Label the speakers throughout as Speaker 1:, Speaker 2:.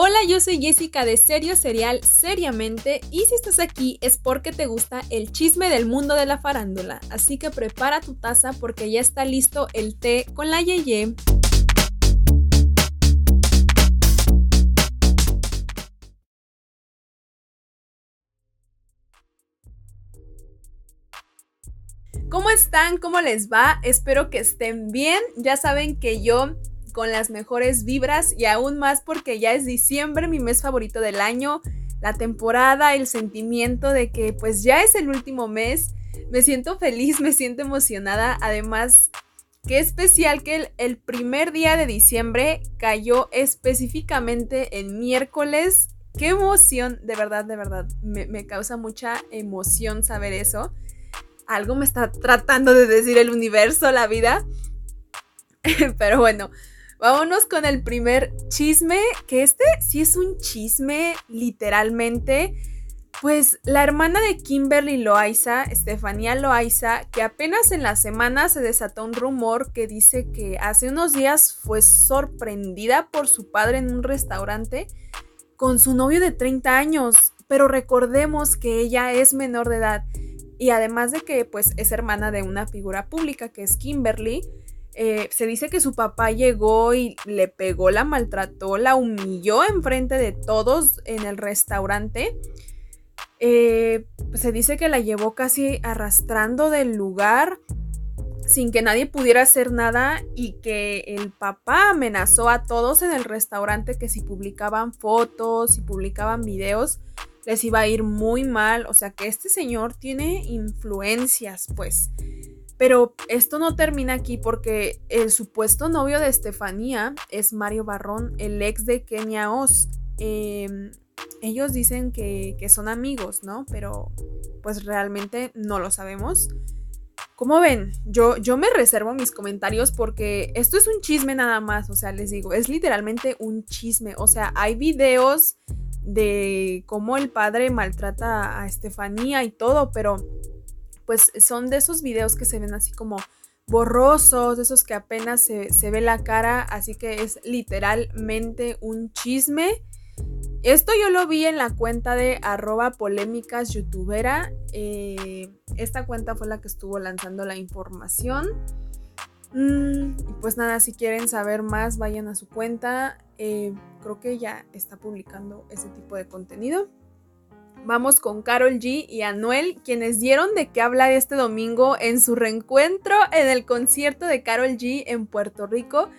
Speaker 1: Hola, yo soy Jessica de Serio Serial Seriamente y si estás aquí es porque te gusta el chisme del mundo de la farándula, así que prepara tu taza porque ya está listo el té con la Yeye. ¿Cómo están? ¿Cómo les va? Espero que estén bien. Ya saben que yo con las mejores vibras y aún más porque ya es diciembre, mi mes favorito del año, la temporada, el sentimiento de que pues ya es el último mes. Me siento feliz, me siento emocionada. Además, qué especial que el, primer día de diciembre cayó específicamente en miércoles. Qué emoción, de verdad, de verdad. Me causa mucha emoción saber eso. Algo me está tratando de decir el universo, la vida. Pero bueno, Vámonos con el primer chisme, que este sí es un chisme, literalmente. Pues la hermana de Kimberly Loaiza, Estefanía Loaiza, que apenas en la semana se desató un rumor que dice que hace unos días fue sorprendida por su padre en un restaurante con su novio de 30 años. Pero recordemos que ella es menor de edad y además de que pues es hermana de una figura pública que es Kimberly, eh, se dice que su papá llegó y le pegó, la maltrató, la humilló enfrente de todos en el restaurante. Eh, se dice que la llevó casi arrastrando del lugar sin que nadie pudiera hacer nada y que el papá amenazó a todos en el restaurante que si publicaban fotos, si publicaban videos, les iba a ir muy mal. O sea que este señor tiene influencias, pues. Pero esto no termina aquí porque el supuesto novio de Estefanía es Mario Barrón, el ex de Kenia Oz. Em, ellos dicen que, son amigos, ¿no? Pero pues realmente no lo sabemos. Como ven, yo, yo me reservo mis comentarios porque esto es un chisme nada más, o sea, les digo, es literalmente un chisme, o sea, hay videos de cómo el padre maltrata a Estefanía y todo, pero pues son de esos videos que se ven así como borrosos, de esos que apenas se, ve la cara, así que es literalmente un chisme. Esto yo lo vi en la cuenta de arroba polémicas youtubera. Eh, esta cuenta fue la que estuvo lanzando la información. Mm, pues nada, si quieren saber más, vayan a su cuenta. Eh, creo que ya está publicando ese tipo de contenido. Vamos con Carol G y Anuel, quienes dieron de qué hablar este domingo en su reencuentro en el concierto de Carol G en Puerto Rico.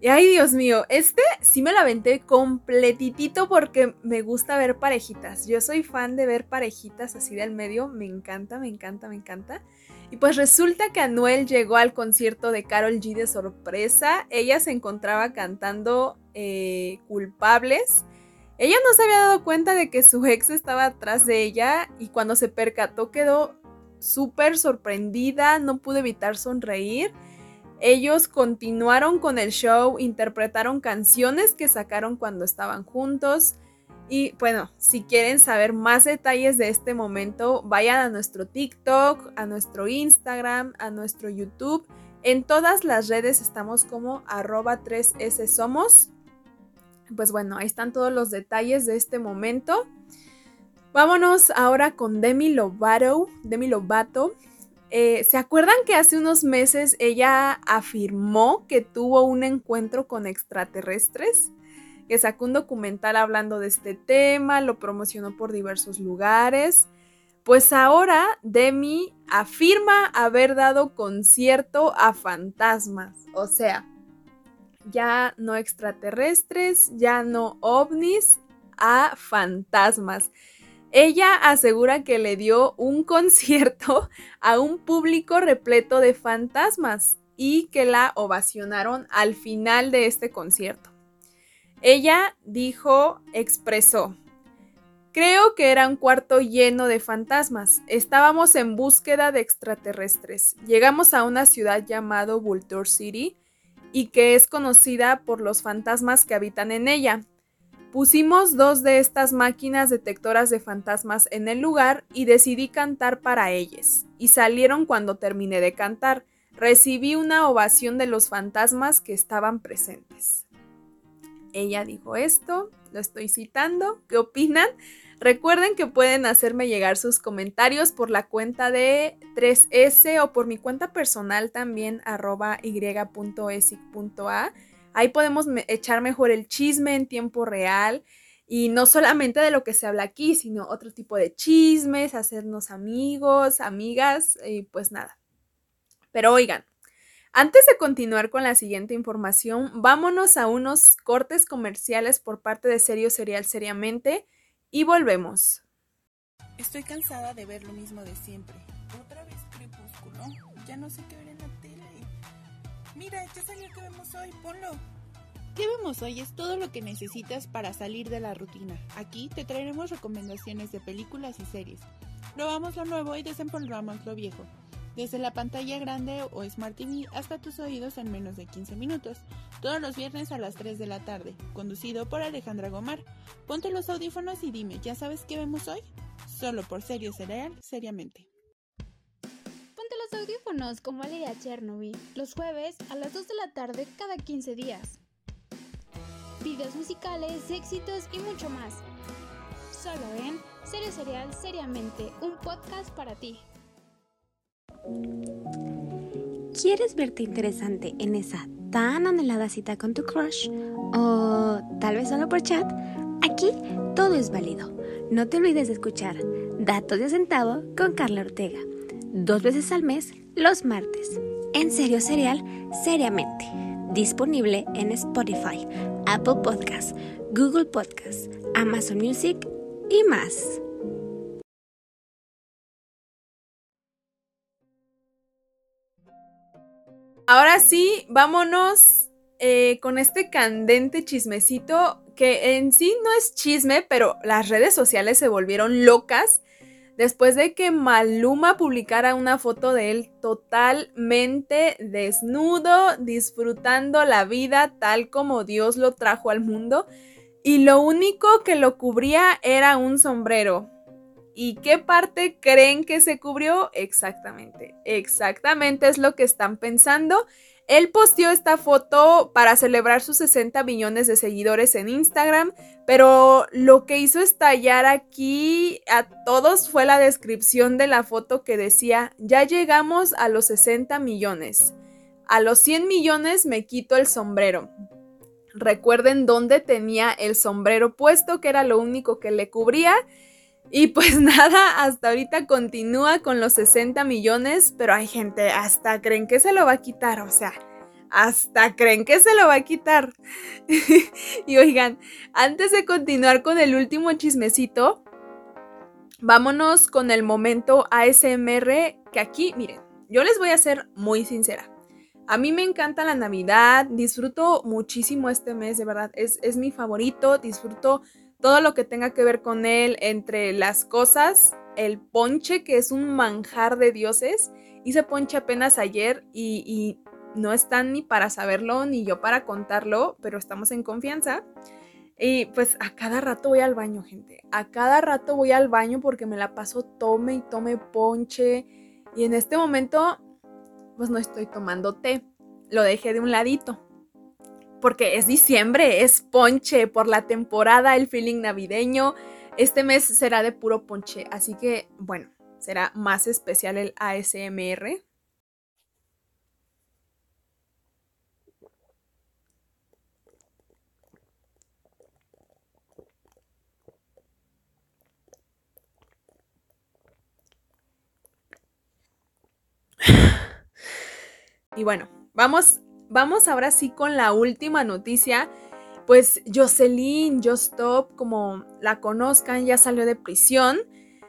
Speaker 1: Y ay, Dios mío, este sí me la aventé completitito porque me gusta ver parejitas. Yo soy fan de ver parejitas así del medio, me encanta, me encanta, me encanta. Y pues resulta que Anuel llegó al concierto de Carol G de sorpresa. Ella se encontraba cantando eh, Culpables ella no se había dado cuenta de que su ex estaba atrás de ella y cuando se percató quedó súper sorprendida, no pudo evitar sonreír. Ellos continuaron con el show, interpretaron canciones que sacaron cuando estaban juntos. Y bueno, si quieren saber más detalles de este momento, vayan a nuestro TikTok, a nuestro Instagram, a nuestro YouTube. En todas las redes estamos como arroba 3S Somos pues bueno, ahí están todos los detalles de este momento. Vámonos ahora con Demi Lovato. Demi Lovato. Eh, ¿Se acuerdan que hace unos meses ella afirmó que tuvo un encuentro con extraterrestres? Que sacó un documental hablando de este tema, lo promocionó por diversos lugares. Pues ahora Demi afirma haber dado concierto a fantasmas. O sea, ya no extraterrestres, ya no ovnis, a fantasmas. Ella asegura que le dio un concierto a un público repleto de fantasmas y que la ovacionaron al final de este concierto. Ella dijo, expresó, creo que era un cuarto lleno de fantasmas. Estábamos en búsqueda de extraterrestres. Llegamos a una ciudad llamada Vulture City y que es conocida por los fantasmas que habitan en ella. Pusimos dos de estas máquinas detectoras de fantasmas en el lugar y decidí cantar para ellas. Y salieron cuando terminé de cantar. Recibí una ovación de los fantasmas que estaban presentes. Ella dijo esto, lo estoy citando, ¿qué opinan? Recuerden que pueden hacerme llegar sus comentarios por la cuenta de 3S o por mi cuenta personal también arroba y.esic.a. Ahí podemos echar mejor el chisme en tiempo real y no solamente de lo que se habla aquí, sino otro tipo de chismes, hacernos amigos, amigas y pues nada. Pero oigan, antes de continuar con la siguiente información, vámonos a unos cortes comerciales por parte de Serio Serial Seriamente y volvemos.
Speaker 2: Estoy cansada de ver lo mismo de siempre. Otra vez crepúsculo. Ya no sé qué ver en la tele. Mira, ya salió que vemos hoy. Ponlo.
Speaker 3: ¿Qué vemos hoy? Es todo lo que necesitas para salir de la rutina. Aquí te traeremos recomendaciones de películas y series. Probamos lo nuevo y desempolvamos lo viejo desde la pantalla grande o Smart TV hasta tus oídos en menos de 15 minutos, todos los viernes a las 3 de la tarde, conducido por Alejandra Gomar. Ponte los audífonos y dime, ¿ya sabes qué vemos hoy? Solo por Serio Cereal, seriamente.
Speaker 4: Ponte los audífonos como a Chernobyl, los jueves a las 2 de la tarde cada 15 días. Videos musicales, éxitos y mucho más. Solo en Serio Cereal, seriamente, un podcast para ti.
Speaker 5: ¿Quieres verte interesante en esa tan anhelada cita con tu crush? ¿O tal vez solo por chat? Aquí todo es válido. No te olvides de escuchar Datos de Centavo con Carla Ortega. Dos veces al mes, los martes. En serio serial, seriamente. Disponible en Spotify, Apple Podcasts, Google Podcasts, Amazon Music y más.
Speaker 1: Ahora sí, vámonos eh, con este candente chismecito que en sí no es chisme, pero las redes sociales se volvieron locas después de que Maluma publicara una foto de él totalmente desnudo, disfrutando la vida tal como Dios lo trajo al mundo. Y lo único que lo cubría era un sombrero. ¿Y qué parte creen que se cubrió? Exactamente, exactamente es lo que están pensando. Él posteó esta foto para celebrar sus 60 millones de seguidores en Instagram, pero lo que hizo estallar aquí a todos fue la descripción de la foto que decía, ya llegamos a los 60 millones. A los 100 millones me quito el sombrero. Recuerden dónde tenía el sombrero puesto, que era lo único que le cubría. Y pues nada, hasta ahorita continúa con los 60 millones, pero hay gente, hasta creen que se lo va a quitar, o sea, hasta creen que se lo va a quitar. y oigan, antes de continuar con el último chismecito, vámonos con el momento ASMR, que aquí, miren, yo les voy a ser muy sincera. A mí me encanta la Navidad, disfruto muchísimo este mes, de verdad, es, es mi favorito, disfruto todo lo que tenga que ver con él, entre las cosas, el ponche, que es un manjar de dioses. Hice ponche apenas ayer y, no están ni para saberlo ni yo para contarlo, pero estamos en confianza. Y pues a cada rato voy al baño, gente. A cada rato voy al baño porque me la paso tome y tome ponche. Y en este momento, pues no estoy tomando té. Lo dejé de un ladito porque es diciembre, es ponche por la temporada, el feeling navideño. Este mes será de puro ponche, así que bueno, será más especial el ASMR. Y bueno, vamos vamos ahora sí con la última noticia. Pues Jocelyn Stop, como la conozcan, ya salió de prisión.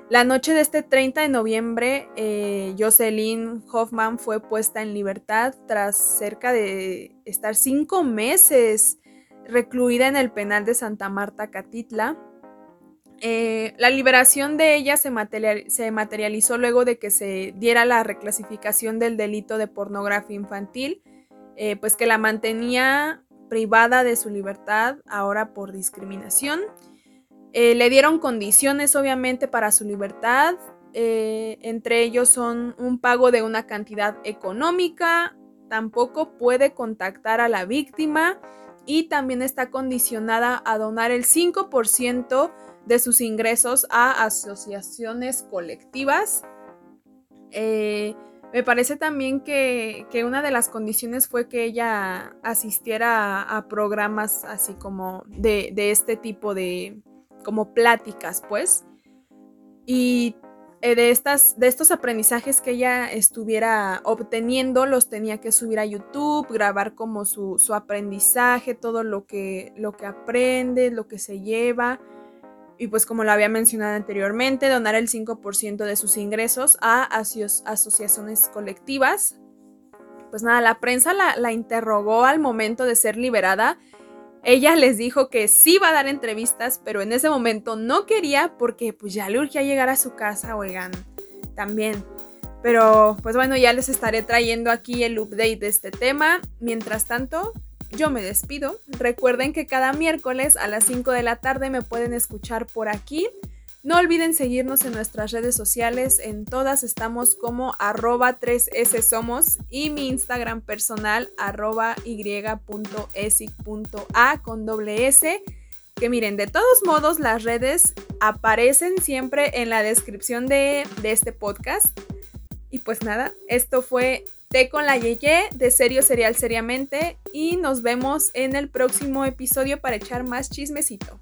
Speaker 1: La noche de este 30 de noviembre, eh, Jocelyn Hoffman fue puesta en libertad tras cerca de estar cinco meses recluida en el penal de Santa Marta, Catitla. Eh, la liberación de ella se, materializó luego de que se diera la reclasificación del delito de pornografía infantil eh, pues que la mantenía privada de su libertad ahora por discriminación. Eh, le dieron condiciones obviamente para su libertad, eh, entre ellos son un pago de una cantidad económica, tampoco puede contactar a la víctima y también está condicionada a donar el 5% de sus ingresos a asociaciones colectivas. Me parece también que, una de las condiciones fue que ella asistiera a, programas así como de, de, este tipo de como pláticas, pues. Y eh, de, estas, de estos aprendizajes que ella estuviera obteniendo, los tenía que subir a YouTube, grabar como su, aprendizaje, todo lo que, lo que aprende, lo que se lleva. Y pues como lo había mencionado anteriormente, donar el 5% de sus ingresos a asociaciones colectivas. Pues nada, la prensa la, interrogó al momento de ser liberada ella les dijo que sí va a dar entrevistas, pero en ese momento no quería porque pues ya le urgía llegar a su casa, oigan, también. Pero pues bueno, ya les estaré trayendo aquí el update de este tema. Mientras tanto, yo me despido. Recuerden que cada miércoles a las 5 de la tarde me pueden escuchar por aquí no olviden seguirnos en nuestras redes sociales, en todas estamos como arroba 3S somos y mi Instagram personal arroba y.esic.a con doble S. Que miren, de todos modos las redes aparecen siempre en la descripción de, de este podcast. Y pues nada, esto fue Té con la Yeye de Serio Serial Seriamente y nos vemos en el próximo episodio para echar más chismecito.